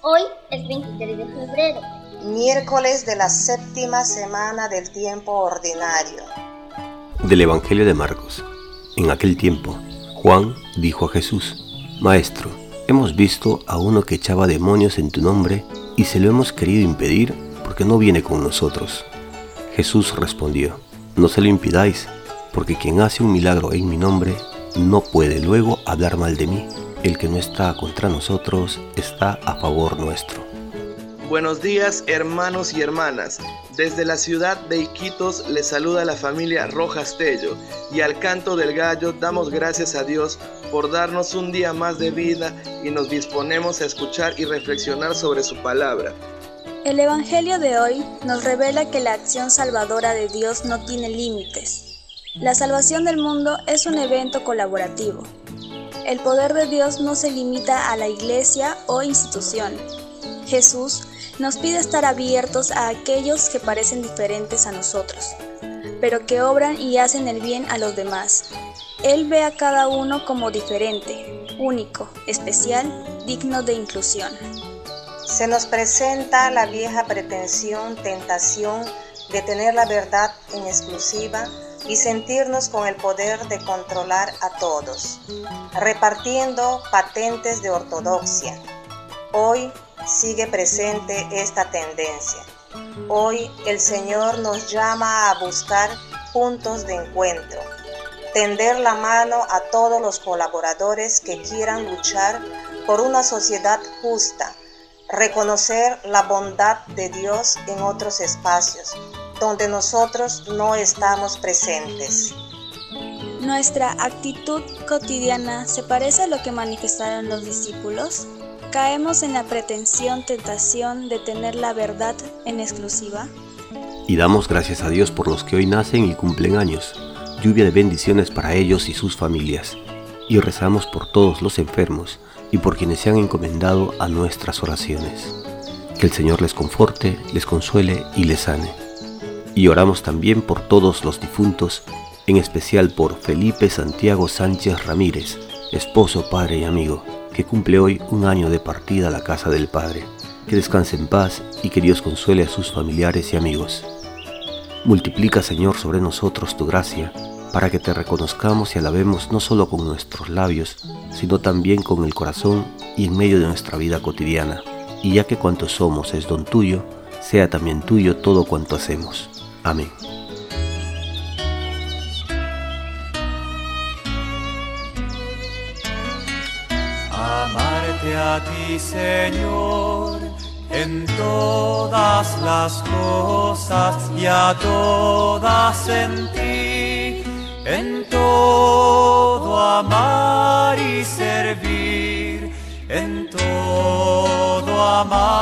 Hoy es 23 de febrero, miércoles de la séptima semana del tiempo ordinario. Del Evangelio de Marcos. En aquel tiempo, Juan dijo a Jesús, Maestro, hemos visto a uno que echaba demonios en tu nombre y se lo hemos querido impedir porque no viene con nosotros. Jesús respondió, No se lo impidáis, porque quien hace un milagro en mi nombre no puede luego hablar mal de mí. El que no está contra nosotros está a favor nuestro. Buenos días hermanos y hermanas. Desde la ciudad de Iquitos les saluda la familia Rojas Tello y al canto del gallo damos gracias a Dios por darnos un día más de vida y nos disponemos a escuchar y reflexionar sobre su palabra. El Evangelio de hoy nos revela que la acción salvadora de Dios no tiene límites. La salvación del mundo es un evento colaborativo el poder de Dios no se limita a la iglesia o institución. Jesús nos pide estar abiertos a aquellos que parecen diferentes a nosotros, pero que obran y hacen el bien a los demás. Él ve a cada uno como diferente, único, especial, digno de inclusión. Se nos presenta la vieja pretensión, tentación de tener la verdad en exclusiva y sentirnos con el poder de controlar a todos, repartiendo patentes de ortodoxia. Hoy sigue presente esta tendencia. Hoy el Señor nos llama a buscar puntos de encuentro, tender la mano a todos los colaboradores que quieran luchar por una sociedad justa, reconocer la bondad de Dios en otros espacios donde nosotros no estamos presentes. ¿Nuestra actitud cotidiana se parece a lo que manifestaron los discípulos? ¿Caemos en la pretensión, tentación de tener la verdad en exclusiva? Y damos gracias a Dios por los que hoy nacen y cumplen años, lluvia de bendiciones para ellos y sus familias. Y rezamos por todos los enfermos y por quienes se han encomendado a nuestras oraciones. Que el Señor les conforte, les consuele y les sane y oramos también por todos los difuntos, en especial por Felipe Santiago Sánchez Ramírez, esposo, padre y amigo, que cumple hoy un año de partida a la casa del Padre. Que descanse en paz y que Dios consuele a sus familiares y amigos. Multiplica, Señor, sobre nosotros tu gracia, para que te reconozcamos y alabemos no solo con nuestros labios, sino también con el corazón y en medio de nuestra vida cotidiana. Y ya que cuanto somos es don tuyo, sea también tuyo todo cuanto hacemos. Amén. Amarte a ti, Señor, en todas las cosas y a todas en ti, en todo amar y servir, en todo amar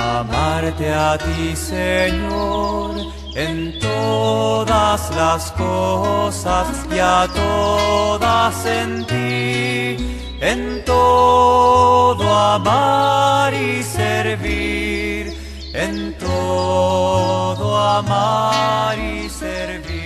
Amarte a ti, Señor, en todas las cosas y a todas en ti, en todo amar y servir, en todo amar y servir.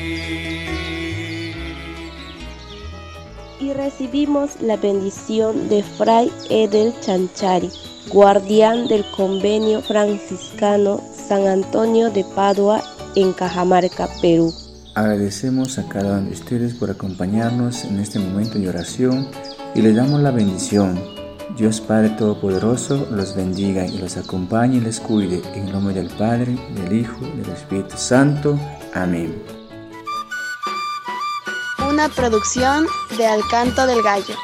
Y recibimos la bendición de Fray Edel Chanchari guardián del convenio franciscano San Antonio de Padua en Cajamarca, Perú. Agradecemos a cada uno de ustedes por acompañarnos en este momento de oración y les damos la bendición. Dios Padre Todopoderoso los bendiga y los acompañe y les cuide. En nombre del Padre, del Hijo, del Espíritu Santo. Amén. Una producción de Alcanto del Gallo.